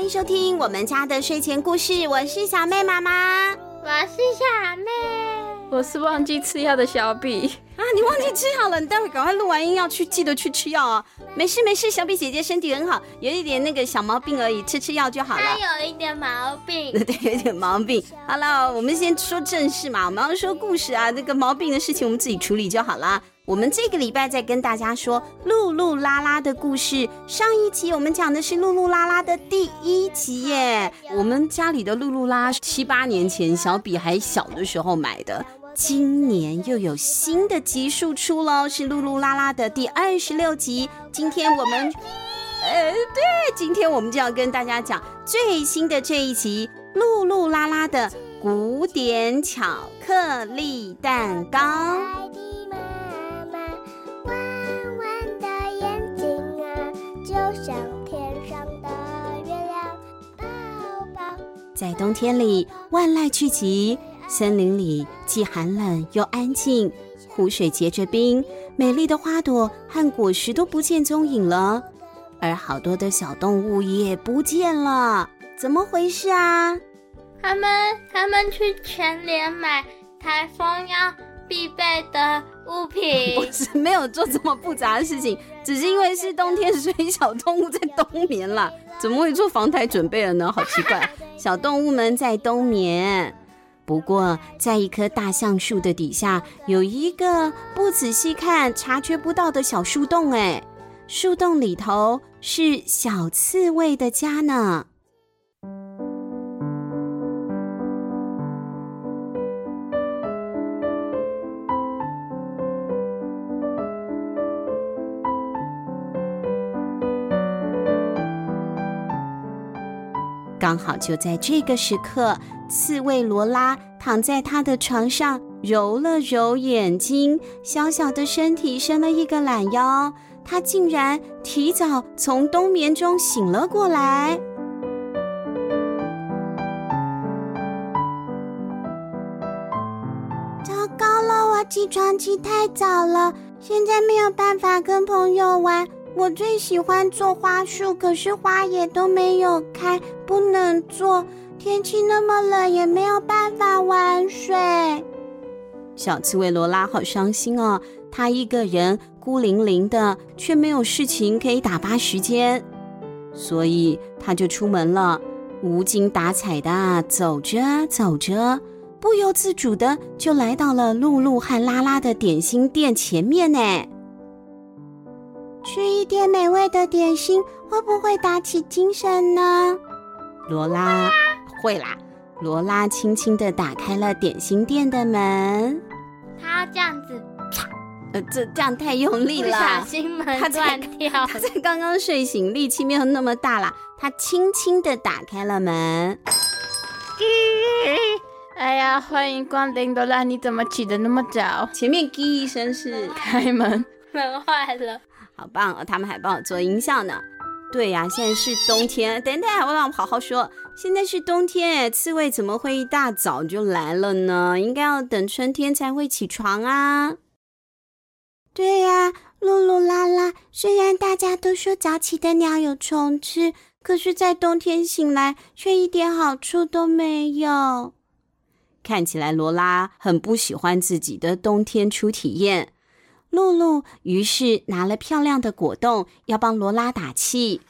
欢迎收听我们家的睡前故事。我是小妹妈妈，我是小妹，我是忘记吃药的小比啊！你忘记吃药了，你待会赶快录完音要去记得去吃药啊！没事没事，小比姐姐身体很好，有一点那个小毛病而已，吃吃药就好了。她有一点毛病，对，有一点毛病。好了，我们先说正事嘛，我们要说故事啊，那个毛病的事情我们自己处理就好了。我们这个礼拜再跟大家说露露拉拉的故事。上一集我们讲的是露露拉拉的第一集耶。我们家里的露露拉七八年前小比还小的时候买的，今年又有新的集数出喽，是露露拉拉的第二十六集。今天我们，呃，对，今天我们就要跟大家讲最新的这一集露露拉拉的古典巧克力蛋糕。在冬天里，万籁俱寂，森林里既寒冷又安静，湖水结着冰，美丽的花朵和果实都不见踪影了，而好多的小动物也不见了，怎么回事啊？他们他们去全联买台风要必备的物品，不是没有做这么复杂的事情，只是因为是冬天，所以小动物在冬眠了。怎么会做防台准备了呢？好奇怪，小动物们在冬眠。不过，在一棵大橡树的底下，有一个不仔细看察觉不到的小树洞。哎，树洞里头是小刺猬的家呢。刚好就在这个时刻，刺猬罗拉躺在他的床上，揉了揉眼睛，小小的身体伸了一个懒腰，他竟然提早从冬眠中醒了过来。糟糕了，我起床起太早了，现在没有办法跟朋友玩。我最喜欢做花束，可是花也都没有开，不能做。天气那么冷，也没有办法玩水。小刺猬罗拉好伤心哦，她一个人孤零零的，却没有事情可以打发时间，所以她就出门了，无精打采的走着走着，不由自主的就来到了露露和拉拉的点心店前面呢。吃一点美味的点心，会不会打起精神呢？罗拉会啦。罗拉轻轻地打开了点心店的门。他这样子，呃，这这样太用力了，不小心门断掉。他才刚刚睡醒，力气没有那么大啦。他轻轻地打开了门。哎呀，欢迎光临，罗拉，你怎么起得那么早？前面“滴”一声是 开门，门坏了。好棒哦！他们还帮我做音效呢。对呀，现在是冬天。等等，我让我好好说。现在是冬天，刺猬怎么会一大早就来了呢？应该要等春天才会起床啊。对呀，露露拉拉。虽然大家都说早起的鸟有虫吃，可是，在冬天醒来却一点好处都没有。看起来罗拉很不喜欢自己的冬天初体验。露露于是拿了漂亮的果冻，要帮罗拉打气。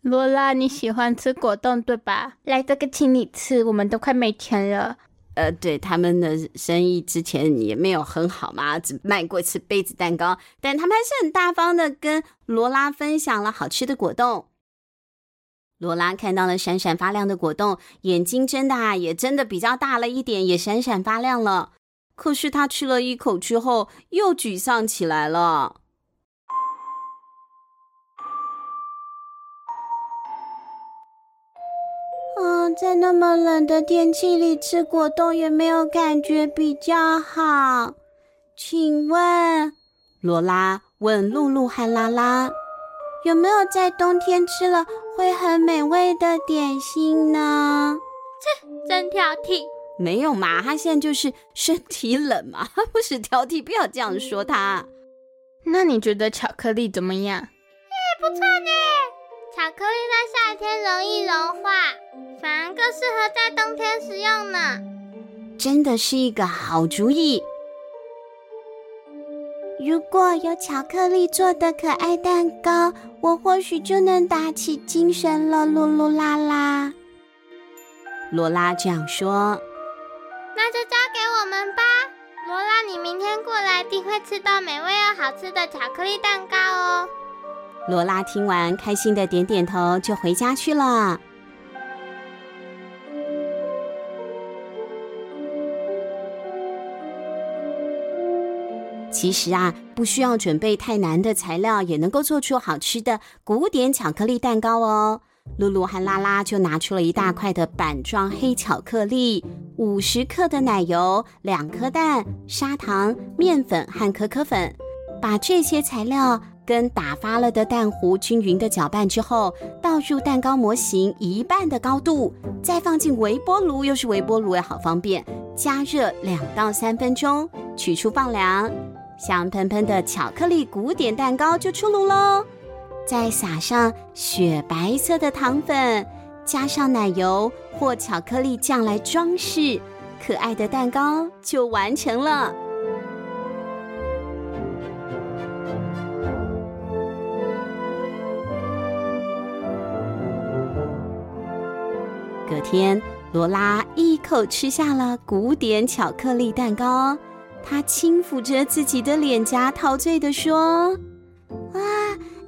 罗拉，你喜欢吃果冻对吧？来，这个请你吃，我们都快没钱了。呃，对，他们的生意之前也没有很好嘛，只卖过一次杯子蛋糕，但他们还是很大方的跟罗拉分享了好吃的果冻。罗拉看到了闪闪发亮的果冻，眼睛睁的啊，也真的比较大了一点，也闪闪发亮了。可是他吃了一口之后，又沮丧起来了。嗯，在那么冷的天气里吃果冻也没有感觉比较好。请问，罗拉问露露和拉拉，有没有在冬天吃了会很美味的点心呢？切，真挑剔。没有嘛，他现在就是身体冷嘛，他不是挑剔，不要这样说他。那你觉得巧克力怎么样？哎，不错呢，巧克力在夏天容易融化，反而更适合在冬天食用呢。真的是一个好主意。如果有巧克力做的可爱蛋糕，我或许就能打起精神了。噜噜啦啦，罗拉这样说。那就交给我们吧，罗拉，你明天过来定会吃到美味又好吃的巧克力蛋糕哦。罗拉听完，开心的点点头，就回家去了。其实啊，不需要准备太难的材料，也能够做出好吃的古典巧克力蛋糕哦。露露和拉拉就拿出了一大块的板状黑巧克力，五十克的奶油，两颗蛋，砂糖、面粉和可可粉，把这些材料跟打发了的蛋糊均匀的搅拌之后，倒入蛋糕模型一半的高度，再放进微波炉，又是微波炉也好方便，加热两到三分钟，取出放凉。香喷喷的巧克力古典蛋糕就出炉喽！再撒上雪白色的糖粉，加上奶油或巧克力酱来装饰，可爱的蛋糕就完成了。隔天，罗拉一口吃下了古典巧克力蛋糕。她轻抚着自己的脸颊，陶醉地说：“，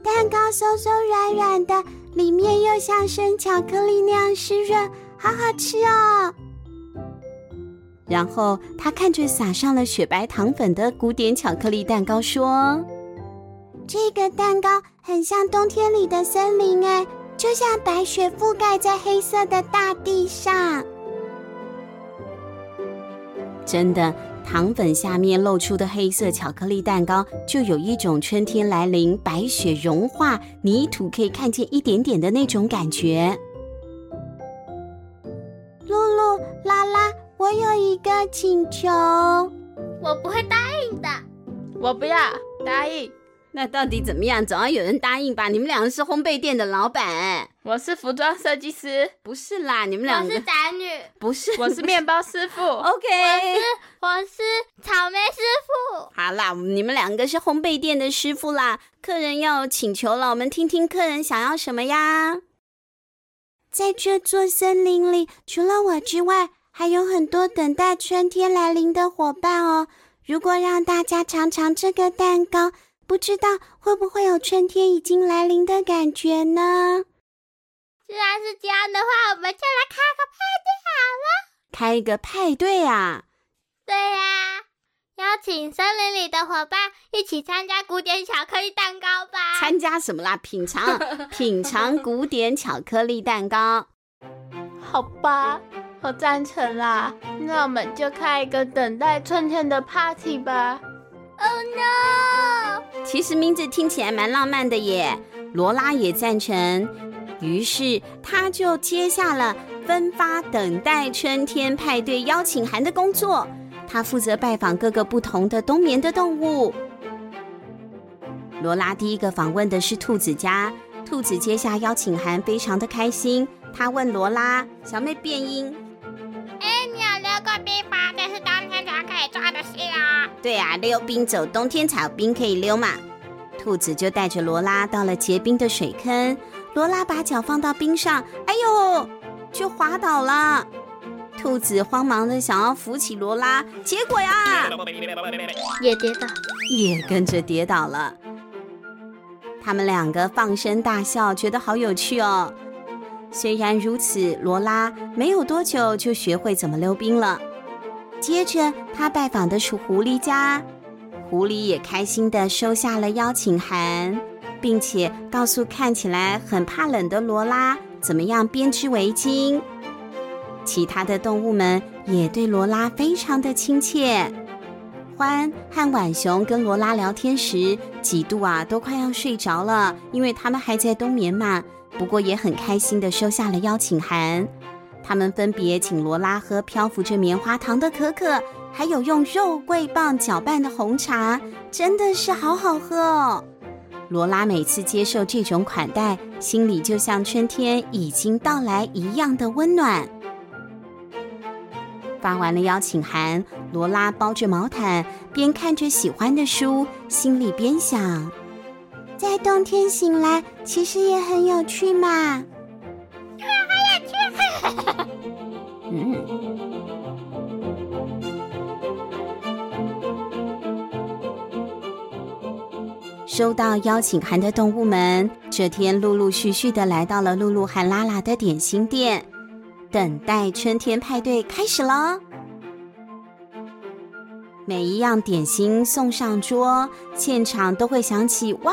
蛋糕松松软软的，里面又像生巧克力那样湿润，好好吃哦。”然后他看着撒上了雪白糖粉的古典巧克力蛋糕，说：“这个蛋糕很像冬天里的森林，哎，就像白雪覆盖在黑色的大地上。”真的。糖粉下面露出的黑色巧克力蛋糕，就有一种春天来临、白雪融化、泥土可以看见一点点的那种感觉。露露、拉拉，我有一个请求，我不会答应的。我不要答应。那到底怎么样？总要有人答应吧？你们两个是烘焙店的老板，我是服装设计师，不是啦。你们两个我是宅女，不是，我是面包师傅。OK，我是我是草莓师傅。好啦，你们两个是烘焙店的师傅啦。客人要请求了，我们听听客人想要什么呀？在这座森林里，除了我之外，还有很多等待春天来临的伙伴哦。如果让大家尝尝这个蛋糕。不知道会不会有春天已经来临的感觉呢？既然是这样的话，我们就来开个派对好了。开一个派对啊？对呀、啊，邀请森林里的伙伴一起参加古典巧克力蛋糕吧。参加什么啦？品尝 品尝古典巧克力蛋糕。好吧，我赞成啦。那我们就开一个等待春天的 party 吧。Oh no！其实名字听起来蛮浪漫的耶，罗拉也赞成。于是他就接下了分发等待春天派对邀请函的工作。他负责拜访各个不同的冬眠的动物。罗拉第一个访问的是兔子家，兔子接下邀请函，非常的开心。他问罗拉：“小妹变音。”对啊，溜冰走冬天才有冰可以溜嘛。兔子就带着罗拉到了结冰的水坑，罗拉把脚放到冰上，哎呦，就滑倒了。兔子慌忙的想要扶起罗拉，结果呀，也跌倒，也跟着跌倒了。他们两个放声大笑，觉得好有趣哦。虽然如此，罗拉没有多久就学会怎么溜冰了。接着，他拜访的是狐狸家，狐狸也开心地收下了邀请函，并且告诉看起来很怕冷的罗拉怎么样编织围巾。其他的动物们也对罗拉非常的亲切。欢和浣熊跟罗拉聊天时，几度啊都快要睡着了，因为他们还在冬眠嘛。不过也很开心地收下了邀请函，他们分别请罗拉喝漂浮着棉花糖的可可，还有用肉桂棒搅拌的红茶，真的是好好喝哦。罗拉每次接受这种款待，心里就像春天已经到来一样的温暖。发完了邀请函，罗拉包着毛毯，边看着喜欢的书，心里边想：在冬天醒来，其实也很有趣嘛。收到邀请函的动物们，这天陆陆续续的来到了露露和拉拉的点心店。等待春天派对开始了，每一样点心送上桌，现场都会响起“哇”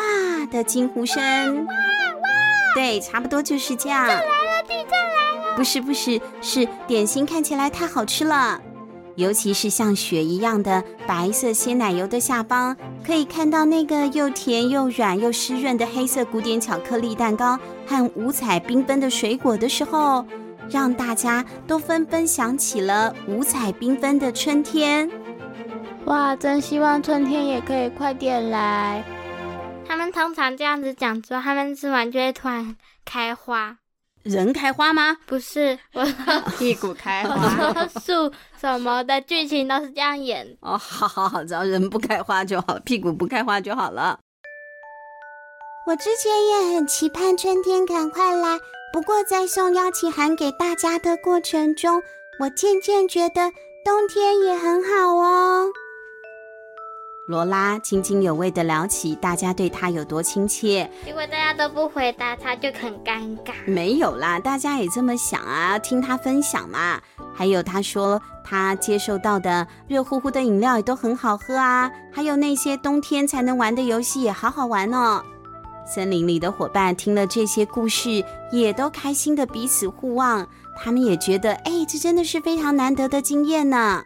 的惊呼声。哇哇！对，差不多就是这样。地震来了！地震来了！不是不是，是点心看起来太好吃了，尤其是像雪一样的白色鲜奶油的下方，可以看到那个又甜又软又湿润的黑色古典巧克力蛋糕和五彩缤纷的水果的时候。让大家都纷纷想起了五彩缤纷的春天。哇，真希望春天也可以快点来。他们通常这样子讲之后，他们吃完就会突然开花。人开花吗？不是，我屁股开花。树什么的剧情都是这样演。哦，好好好，只要人不开花就好了，屁股不开花就好了。我之前也很期盼春天赶快来。不过，在送邀请函给大家的过程中，我渐渐觉得冬天也很好哦。罗拉津津有味地聊起大家对他有多亲切，结果大家都不回答，他就很尴尬。没有啦，大家也这么想啊，听他分享嘛。还有他说他接受到的热乎乎的饮料也都很好喝啊，还有那些冬天才能玩的游戏也好好玩哦。森林里的伙伴听了这些故事，也都开心的彼此互望。他们也觉得，哎，这真的是非常难得的经验呢。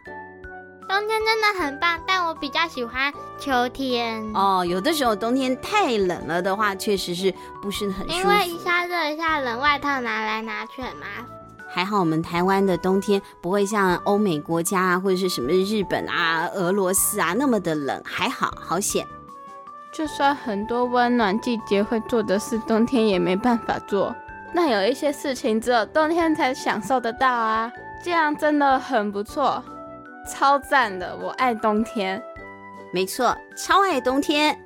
冬天真的很棒，但我比较喜欢秋天。哦，有的时候冬天太冷了的话，确实是不是很舒服。因为一下热一下冷，外套拿来拿去很麻烦。还好我们台湾的冬天不会像欧美国家啊，或者是什么日本啊、俄罗斯啊那么的冷，还好，好险。就算很多温暖季节会做的事，冬天也没办法做。那有一些事情只有冬天才享受得到啊，这样真的很不错，超赞的！我爱冬天，没错，超爱冬天。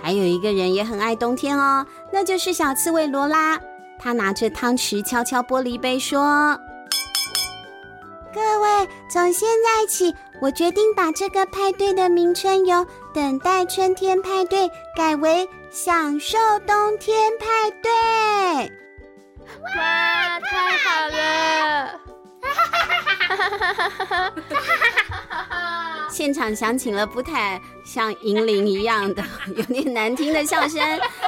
还有一个人也很爱冬天哦，那就是小刺猬罗拉。他拿着汤匙敲敲玻璃杯说：“各位，从现在起。”我决定把这个派对的名称由“等待春天派对”改为“享受冬天派对”。哇，太好了！现场响起了不太像银铃一样的 有点难听的笑声，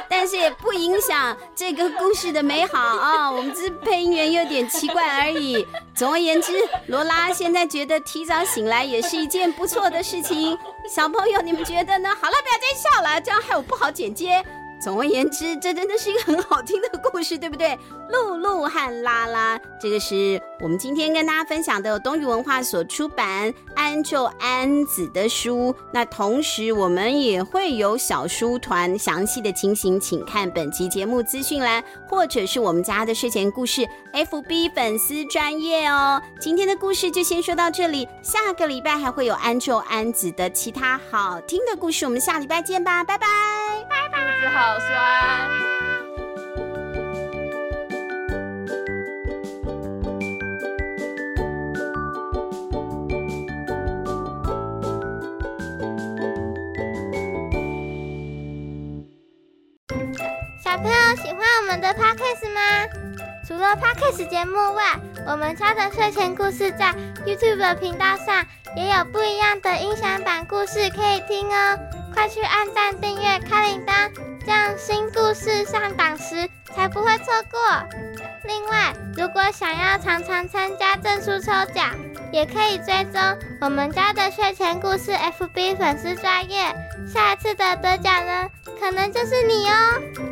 但是也不影响这个故事的美好啊、我们这配音员有点奇怪而已。总而言之，罗拉现在觉得提早醒来也是一件不错的事情。小朋友，你们觉得呢？好了，不要再笑了，这样害我不好剪接。总而言之，这真的是一个很好听的故事，对不对？露露和拉拉，这个是我们今天跟大家分享的东雨文化所出版安臼安子的书。那同时，我们也会有小书团详细的情形，请看本期节目资讯栏，或者是我们家的睡前故事 FB 粉丝专业哦。今天的故事就先说到这里，下个礼拜还会有安臼安子的其他好听的故事，我们下礼拜见吧，拜拜，好酸。小朋友喜欢我们的 Podcast 吗？除了 Podcast 节目外，我们家的睡前故事在 YouTube 的频道上也有不一样的音响版故事可以听哦。快去按赞、订阅、开铃铛，这样新故事上档时才不会错过。另外，如果想要常常参加证书抽奖，也可以追踪我们家的睡前故事 FB 粉丝专业，下一次的得奖人可能就是你哦。